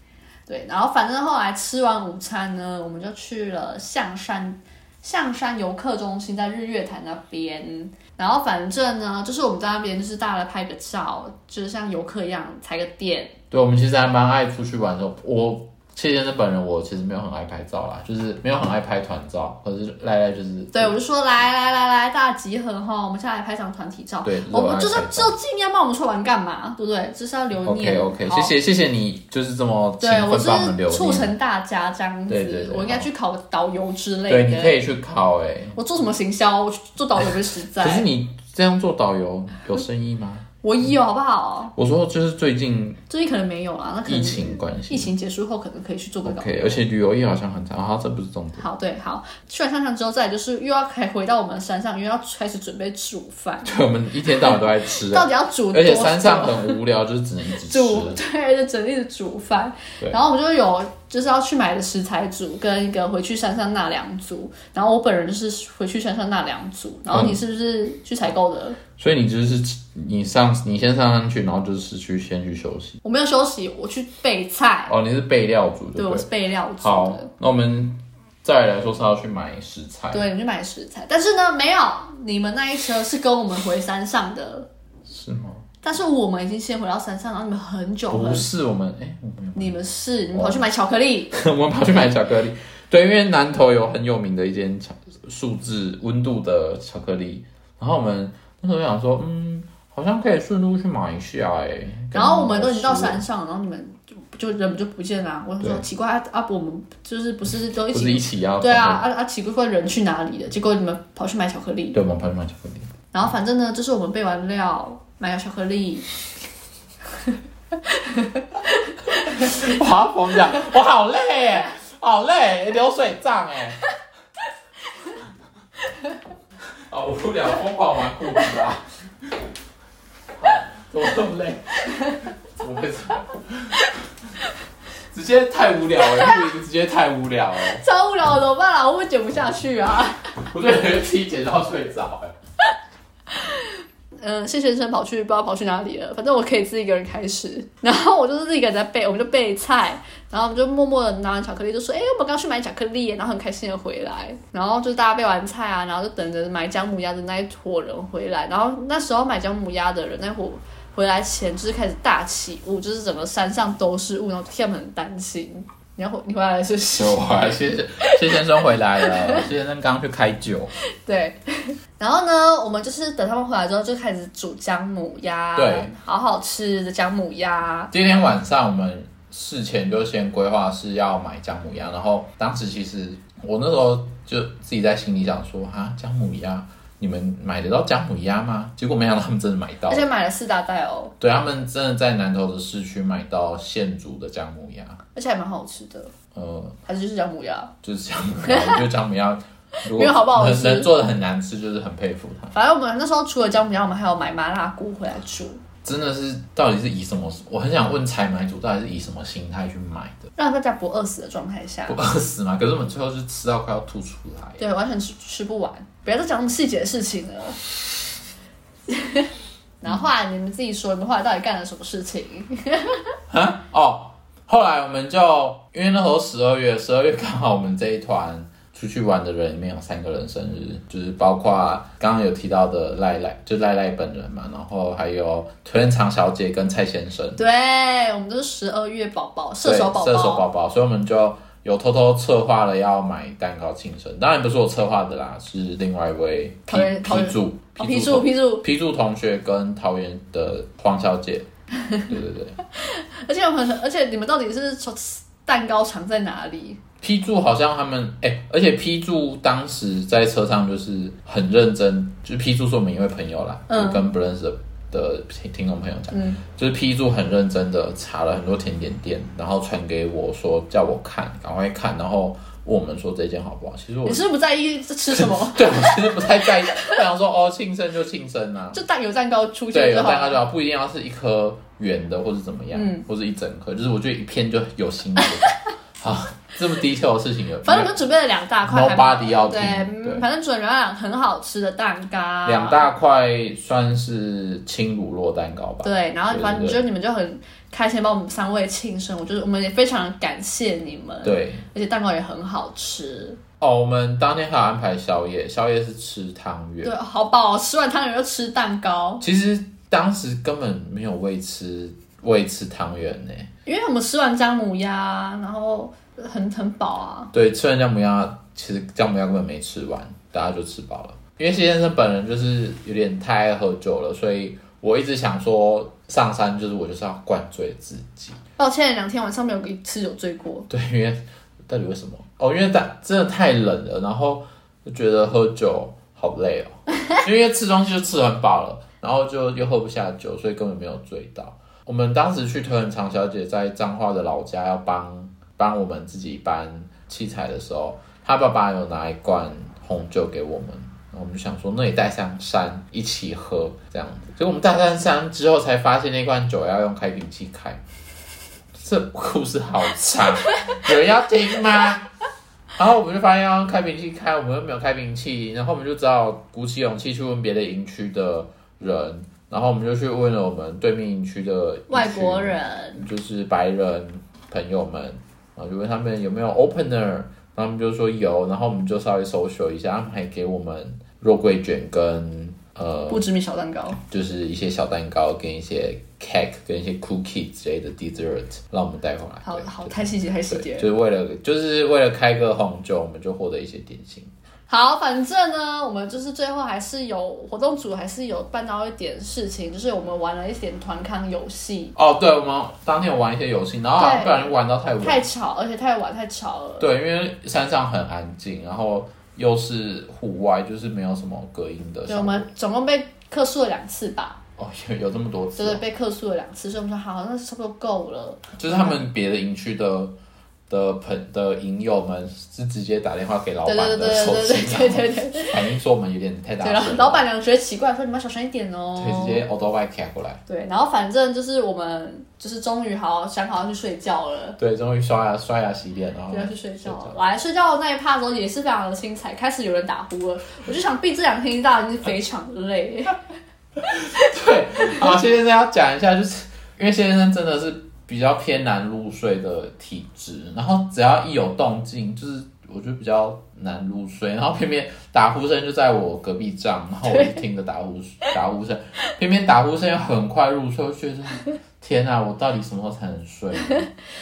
对，然后反正后来吃完午餐呢，我们就去了象山象山游客中心，在日月潭那边。然后反正呢，就是我们在那边就是大家来拍个照，就是像游客一样踩个点。对，我们其实还蛮爱出去玩的。我谢先生本人，我其实没有很爱拍照啦，就是没有很爱拍团照，可是赖赖就是对，我就说来来来来，大家集合哈，我们下来拍张团体照。对我们就是就尽量帮我们出完干嘛，对不对？就是要留念 OK。OK，谢谢谢谢你，就是这么对，我是促。成大家这样子，对对对我应该去考个导游之类的。对，你可以去考哎、我做什么行销？我做导游不实 在。可是你这样做导游有生意吗？我有好不好？我说就是最近最近可能没有啦，那可能疫情关系疫情结束后可能可以去做个导游。OK，而且旅游业好像很长，好，这不是重点。好，对，好，去完山上之后，再来就是又要开回到我们山上，又要开始准备煮饭，对，我们一天到晚都在吃到啊，底要煮多而且山上很无聊，就是只能一直 煮，对，就整力的煮饭。然后我们就有就是要去买的食材组跟一个回去山上纳凉组，然后我本人就是回去山上纳凉组，然后你是不是去采购的？所以你就是你上你先上山去，然后就是去先去休息。我没有休息，我去备菜，哦，你是备料组对，对对？我是备料组好。，那我们再来说是要去买食材，对，你去买食材，但是呢，没有，你们那一车是跟我们回山上的，是吗？但是我们已经先回到山上，然后你们很久不，是，我们哎，我们你们是你们跑去买巧克力，我们跑去买巧克力。对，因为南投有很有名的一间巧数字温度的巧克力，然后我们那时候想说，嗯，好像可以顺路去买一下哎、然后我们都已经到山上，然后你们就就人就不见了啊。我就说奇怪啊伯，我们就是不是都一起一起？啊对啊，啊啊，奇怪人去哪里了？结果你们跑去买巧克力。对，我们跑去买巧克力。然后反正呢，就是我们备完料，买了巧克力，我要疯掉，我好累耶，好累，流水账哎。好无聊，疯狂玩裤子啊！怎么这么累？怎么会这样？直接太无聊了，录直接太无聊了，超无聊，怎么办啊？我会剪不下去啊？我觉得自己剪到睡着哎。嗯，谢先生跑去不知道跑去哪里了，反正我可以自己一个人开始。然后我就是自己一个人在备，我们就备菜，然后我们就默默的拿完巧克力，就说：“哎、我们刚去买巧克力。”然后很开心的回来，然后就是大家备完菜啊，然后就等着买姜母鸭的那一伙人回来。然后那时候买姜母鸭的人那伙回来前，就是开始大起雾，就是整个山上都是雾，然后天很担心。你要回你回来了是不是？有啊，谢谢谢先生回来了，谢先生刚刚去开酒。对，然后呢，我们就是等他们回来之后，就开始煮姜母鸭，对，好好吃的姜母鸭。今天晚上我们事前就先规划是要买姜母鸭，然后当时其实我那时候就自己在心里想说，啊，姜母鸭，你们买得到姜母鸭吗？结果没想到他们真的买到而，且买了四大袋哦，对他们真的在南投的市区买到现煮的姜母鸭，而且还蛮好吃的，呃，还是就是姜母鸭。就是姜母鸭，我觉得姜母鸭 如果没有好不好吃能能做的很难吃，就是很佩服他。反正我们那时候除了姜母鸭，我们还有买麻辣菇回来煮，真的是，到底是以什么？我很想问采买组，到底是以什么心态去买的？让大家不饿死的状态下不，饿死吗？可是我们最后是吃到快要吐出来。对，完全吃吃不完。不要再讲那么细节的事情了。然后后来你们自己说，你们后来到底干了什么事情？啊哦，后来我们就因为那时候十二月，十二月刚好我们这一团出去玩的人里面有三个人生日，就是包括刚刚有提到的赖赖，就赖赖本人嘛，然后还有推恩长小姐跟蔡先生，对，我们都是十二月宝宝，射对手宝宝射手宝。宝宝，所以我们就有偷偷策划了要买蛋糕庆生，当然不是我策划的啦，是另外一位批批注哦批注批注，批注同学跟桃园的黄小姐，对对对。而且我很，而且你们到底是从蛋糕藏在哪里？批注好像他们哎、而且批注当时在车上就是很认真，就是批注是我们一位朋友啦，嗯就跟不认识的的听听众朋友讲，嗯，就是批注很认真的查了很多甜点店，然后传给我说叫我看，赶快看，然后问我们说这间好不好。其实我你是不是不在意这吃什么？对我其实不太在意，我想说哦庆生就庆生啊，就蛋有蛋糕出对，现就好有蛋糕就了。好，不一定要是一颗圆的或者怎么样，嗯或者一整颗，就是我觉得一片就有心意 好。好，这么 detail 的事情有，反正我们准备了两大块 Nobody 要听对，反正准备了两很好吃的蛋糕，两大块算是轻乳酪蛋糕吧。对，然后对反正对就你们就很开心帮我们三位庆生，我就是我们也非常感谢你们，，对而且蛋糕也很好吃，哦，我们当天还有安排宵夜，宵夜是吃汤圆对，。好饱哦，吃完汤圆又吃蛋糕，其实当时根本没有为吃为吃汤圆呢。因为我们吃完姜母鸭，然后很很饱啊，对，吃完姜母鸭，其实姜母鸭根本没吃完，大家就吃饱了。因为谢先生本人就是有点太爱喝酒了，所以我一直想说上山就是我就是要灌醉自己。抱歉，两天晚上没有一次有醉过，对，因为到底为什么？哦，因为大真的太冷了，然后就觉得喝酒好累哦，因为吃东西就吃很饱了，然后就又喝不下酒，所以根本没有醉到。我们当时去推很长小姐在彰化的老家要帮帮我们自己搬器材的时候，他爸爸有拿一罐红酒给我们。然后我们就想说，那你带上山一起喝这样子。结果我们带上山之后，才发现那罐酒要用开瓶器开。这故事好长，有人要听吗？然后我们就发现要用开瓶器开，我们又没有开瓶器，然后我们就只好鼓起勇气去问别的营区的人，然后我们就去问了我们对面营区的外国人，就是白人朋友们，然后就问他们有没有 opener，他们就说有，然后我们就稍微搜索一下，他们还给我们肉桂卷跟呃不知名小蛋糕，就是一些小蛋糕跟一些 cake 跟一些 cookie 之类的 dessert，让我们带回来。好好太细节太细节，就是为了就是为了开个红酒，我们就获得一些点心。好，反正呢，我们就是最后还是有活动组还是有办到一点事情，就是我们玩了一点团康游戏，哦，对，我们当天有玩一些游戏，然后不小心玩到太晚。太吵，而且太晚太吵了。对，因为山上很安静，然后又是户外，就是没有什么隔音的对。我们总共被客诉了两次吧，哦，有有这么多次对被客诉了两次，所以我们说好，那差不多够了。就是他们别的营区的的朋的影友们是直接打电话给老板对对对对的手机，对对对对对反映说我们有点太大对，后老板娘觉得奇怪，说你们要小声一点哦。对直接开过来，对，然后反正就是我们就是终于好想好要去睡觉了。对，终于刷牙刷牙洗脸，然后就要去睡觉了。来睡觉的那一趴的时候也是非常的精彩，开始有人打呼了。我就想必这两天大家已经非常累。对，好，谢先生要讲一下，就是因为谢先生真的是比较偏难入睡的体质，然后只要一有动静，就是我觉得比较难入睡，然后偏偏打呼声就在我隔壁帐，然后我就听着打呼打呼声，偏偏打呼声又很快入睡，我就觉得天啊，我到底什么时候才能睡？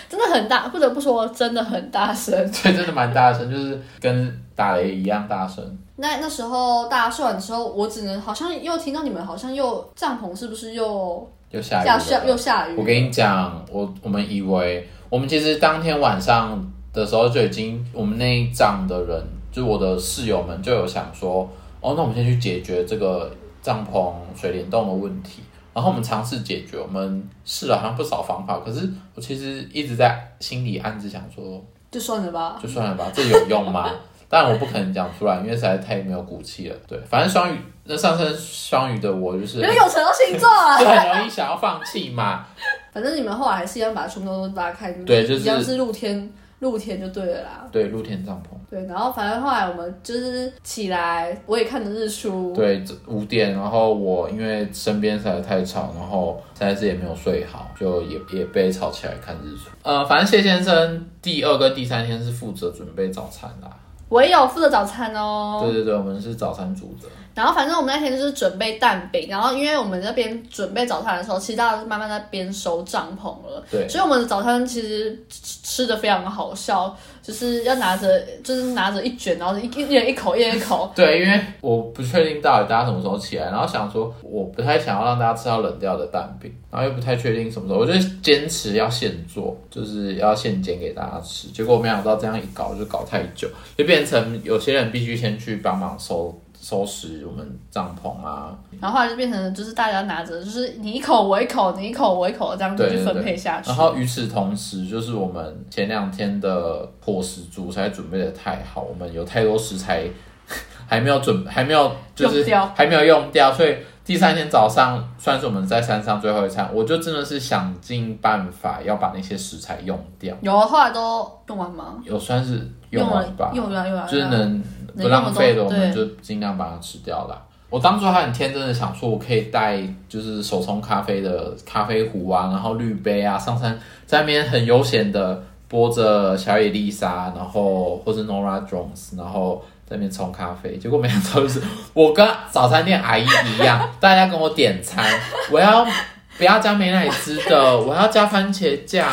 真的很大，不得不说真的很大声。对，真的蛮大声，就是跟打雷一样大声。那那时候大家睡完之后，我只能好像又听到你们好像又帐篷是不是又又下雨又下雨？我跟你讲，我我们以为我们其实当天晚上的时候就已经，我们那一帐的人，就是我的室友们就有想说，哦，那我们先去解决这个帐篷水帘洞的问题。然后我们尝试解决，我们试了好像不少方法，可是我其实一直在心里暗自想说，就算了吧。就算了吧，这有用吗？当然我不可能讲出来，因为实在太没有骨气了。对，反正双鱼那上升双鱼的我就是因为有成了星座啊 就。很容易想要放弃嘛。反正你们后来还是一样把它全部都拉开，对就是一样是露天露天就对了啦。对，露天帐篷。对，然后反正后来我们就是起来，我也看着日出。对，五点，然后我因为身边实在太吵，然后实在是也没有睡好，就也也被吵起来看日出。呃，反正谢先生第二跟第三天是负责准备早餐啦。我也有负责早餐哦。对对对，我们是早餐组的。然后反正我们那天就是准备蛋饼，然后因为我们那边准备早餐的时候，其实大家慢慢在边收帐篷了，对所以我们的早餐其实吃吃的非常好笑，就是要拿着就是拿着一卷，然后一一人一口一人一口，对，因为我不确定到底大家什么时候起来，然后想说我不太想要让大家吃到冷掉的蛋饼，然后又不太确定什么时候，我就坚持要现做，就是要现煎给大家吃。结果我没想到这样一搞就搞太久，就变成有些人必须先去帮忙收收拾我们帐篷啊，然后后来就变成就是大家拿着，就是你一口我一口，你一口我一口这样子去分配下去。然后与此同时，就是我们前两天的伙食主材准备的太好，我们有太多食材 还没有准，还没有就是用掉。还没有用掉，所以第三天早上算是我们在山上最后一餐，我就真的是想尽办法要把那些食材用掉，有后来都用完吗？有算是用了完吧，用完用完，就是能能不浪费的，我们就尽量把它吃掉啦。我当初还很天真的想说，我可以带就是手冲咖啡的咖啡壶啊，然后滤杯啊，上山在那边很悠闲的播着小野丽莎，然后或是 Nora Jones，然后在那边冲咖啡。结果没想到就是我跟早餐店阿姨一样，大家跟我点餐，我要不要加美乃滋的，我要加番茄酱，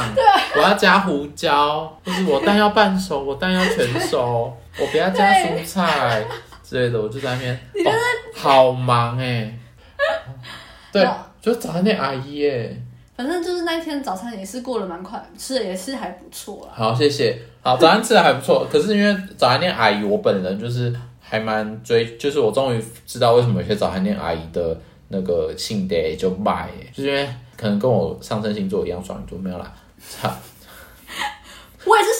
我要加胡椒，就是我蛋要半熟，我蛋要全熟，我不要加蔬菜之类的，我就在那边，哦，好忙哎、对，就是早餐店阿姨耶。反正就是那一天早餐也是过得蛮快，吃的也是还不错啦。好，谢谢。好，早餐吃的还不错，可是因为早餐店阿姨，我本人就是还蛮追，就是我终于知道为什么有些早餐店阿姨的那个性得就卖耶，就是因为可能跟我上升星座一样，双鱼座没有啦。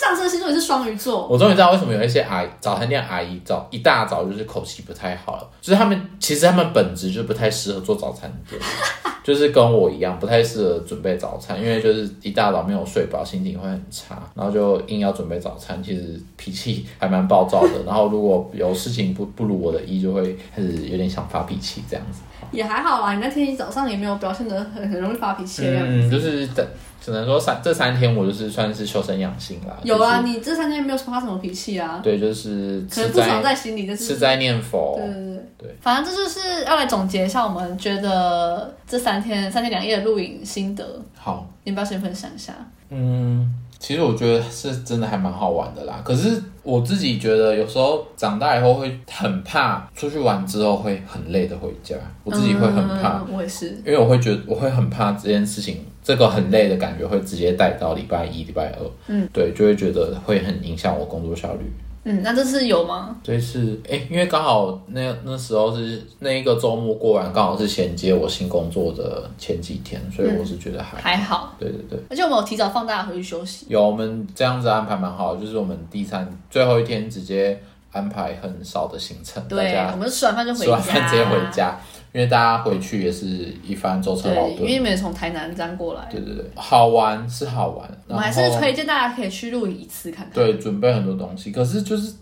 上升星座，也是双鱼座。我终于知道为什么有一些阿姨早餐店阿姨早一大早就是口气不太好了，就是他们其实他们本质就不太适合做早餐店，就是跟我一样不太适合准备早餐，因为就是一大早没有睡饱，心情会很差，然后就硬要准备早餐，其实脾气还蛮暴躁的。然后如果有事情不不如我的意，就会开始有点想发脾气这样子。也还好啦，你那天早上也没有表现得很很容易发脾气的样子。嗯，就是等只能说三这三天我就是算是修身养性啦。有啊，就是你这三天没有发什么脾气啊，对，就是可能不爽在在心里，就是吃在念佛。对对对对，反正这就是要来总结一下我们觉得这三天三天两夜的露营心得，好。你要不要先分享一下？嗯，其实我觉得是真的还蛮好玩的啦。可是我自己觉得有时候长大以后会很怕出去玩之后会很累的回家，我自己会很怕，嗯我也是。因为我会觉得我会很怕这件事情，这个很累的感觉会直接带到礼拜一、礼拜二，嗯，对，就会觉得会很影响我工作效率。嗯，那这次有吗？这次哎、因为刚好那那时候是那一个周末过完，刚好是衔接我新工作的前几天，所以我是觉得还、还好，对对对。而且我们有提早放大家回去休息。有我们这样子安排蛮好的，就是我们第三最后一天直接安排很少的行程，大对，家我们吃完饭就回吃家，完饭直接回。家，因为大家回去也是一番舟车劳对，因为顿。你们从台南这样过来，对对对，好玩是好玩，我们还是推荐大家可以去露营一次看看。对准备很多东西，可是就是。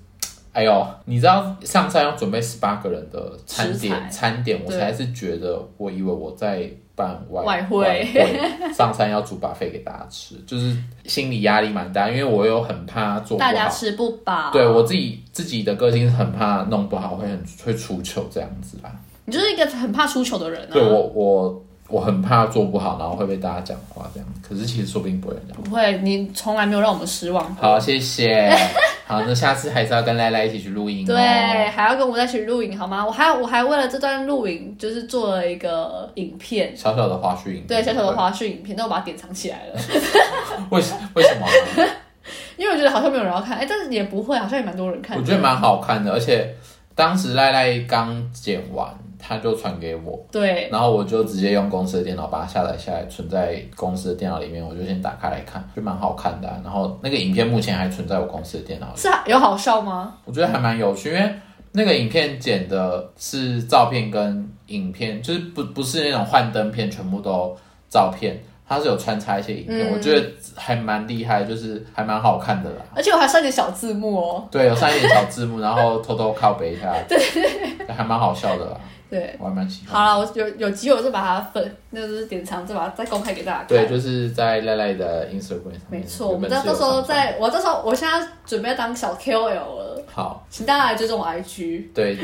哎呦，你知道上山要准备十八个人的餐点，餐点我对才是觉得，我以为我在办外外汇会上山要煮把费给大家吃，就是心理压力蛮大，因为我又很怕做不大家好。吃不饱。对我自己自己的个性是很怕弄不好，会很会出糗这样子啦。你就是一个很怕出糗的人啊。对我我我很怕做不好，然后会被大家讲话这样。可是其实说不定不会这样。不会，你从来没有让我们失望。好，谢谢。好，那下次还是要跟赖赖一起去录音、哦。对，还要跟我们再去录影好吗？我还我还为了这段录影，就是做了一个影片，小小的花絮影片。对小小的花絮影片，那我把它典藏起来了，为什为什么呢？因为我觉得好像没有人要看，哎，但是也不会，好像也蛮多人看。我觉得蛮好看的，而且当时赖赖刚剪完，他就传给我，对，然后我就直接用公司的电脑把它下载下来，存在公司的电脑里面，我就先打开来看，就蛮好看的啊、然后那个影片目前还存在我公司的电脑里，是啊有好笑吗？我觉得还蛮有趣，因为那个影片剪的是照片跟影片，就是不不是那种幻灯片，全部都照片。它是有穿插一些影片，嗯我觉得还蛮厉害，就是还蛮好看的啦。而且我还上点小字幕哦。对，有上一点小字幕，然后偷偷靠背一下，对，还蛮好笑的啦，对，我还蛮喜欢。好了，我有有机会我就把它分，那就是典藏，再把它再公开给大家看。对，就是在赖赖的 Instagram 上面。没错，我们到到时候在，我到时候我现在准备要当小 KOL 了，好，请大家来追踪我 IG。对，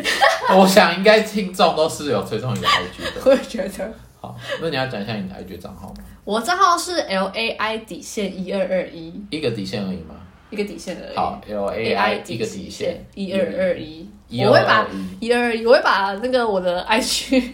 我想应该听众都是有追踪你的 IG 的。我也觉得，好，那你要讲一下你的 IG 账号吗？我账号是 L A I 底线一二二一，一个底线而已吗？一个底线而已。好，L A I 一个底线，一二二一，我会把一一二二一，我会把那个我的 IG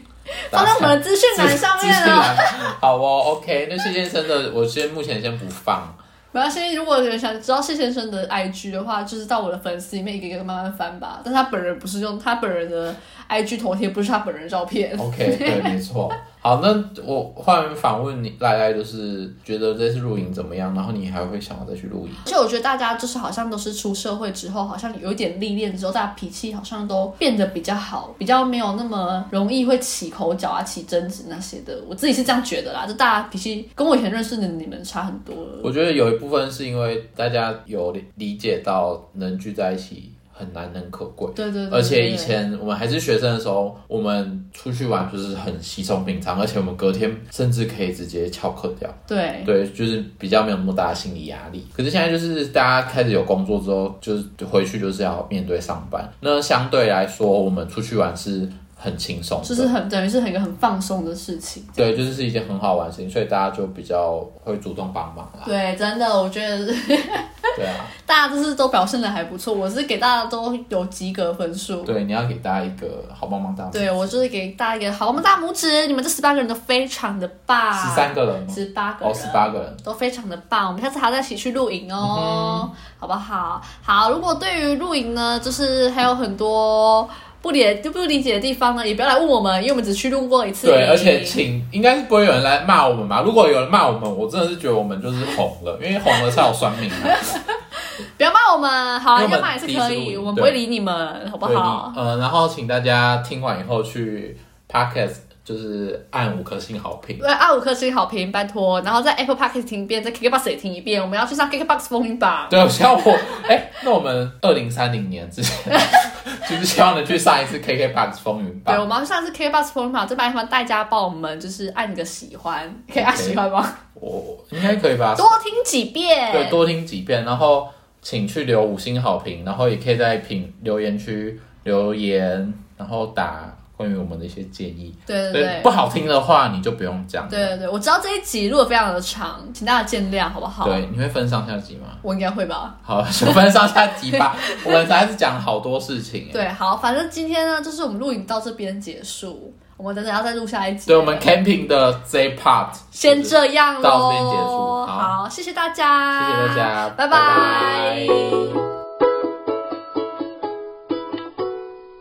放在我们的资讯栏上面哦。资讯栏好哦，OK，那谢先生的我先目前先不放。没关系，如果有人想知道谢先生的 IG 的话，就是到我的粉丝里面一个一个慢慢翻吧。但他本人不是用他本人的 IG 头贴，不是他本人照片。OK，对，没错。好，那我换反问你，赖赖就是觉得这次露营怎么样？然后你还会想要再去露营？而且我觉得大家就是好像都是出社会之后，好像有一点历练之后，大家脾气好像都变得比较好，比较没有那么容易会起口角啊、起争执那些的。我自己是这样觉得啦，就大家脾气跟我以前认识的你们差很多了。我觉得有一部分是因为大家有理理解到能聚在一起很难能可贵。对对对而且以前我们还是学生的时候，我们出去玩就是很稀松平常，而且我们隔天甚至可以直接翘课掉。对对，就是比较没有那么大的心理压力。可是现在就是大家开始有工作之后，就是回去就是要面对上班。那相对来说，我们出去玩是很轻松，就是很等于是很一个很放松的事情。对，就是是一件很好玩的事情，所以大家就比较会主动帮忙啦。对，真的，我觉得 对啊，大家就是都表现的还不错，我是给大家都有及格分数。对，你要给大家一个好棒棒大拇指对，我就是给大家一个好，我们大拇指，你们这十八个人都非常的棒，十三个人吗？十八个人，哦，十八个人。都非常的棒，我们下次还要再一起去露营嗯哦，好不好？好，如果对于露营呢，就是还有很多不理就不理解的地方呢，也不要来问我们，因为我们只去路过一次。对，而且请应该是不会有人来骂我们吧？如果有人骂我们，我真的是觉得我们就是红了，因为红了才有酸民啊。不要骂我们，好，因为我们要骂也是可以，我们不会理你们，好不好？你呃，然后请大家听完以后去 podcast 就是按五颗星好评。对，按五颗星好评，拜托。然后在 Apple Podcast 听一遍，在 KKBox 也听一遍。我们要去上 KKBox 风云榜。对，希望我，哎、那我们二零三零年之前，就是希望能去上一次 KKBox 风云榜对，我榜。们要去上次 KKBox 风云榜，这边大家帮我们就是按个喜欢，可以按喜欢吗？我应该可以吧？多听几遍。对，多听几遍，然后请去留五星好评，然后也可以在评留言区留言，然后打关于我们的一些建议。对对对不好听的话你就不用讲。对对对，我知道这一集录的非常的长，请大家见谅好不好？对，你会分上下集吗？我应该会吧。好，就分上下集吧。我们还是讲了好多事情。对，好，反正今天呢，就是我们录影到这边结束，我们等等要再录下一集。对，我们 camping 的这一 part 先这样喽，到这边结束好，好谢谢大家，谢谢大家，拜拜拜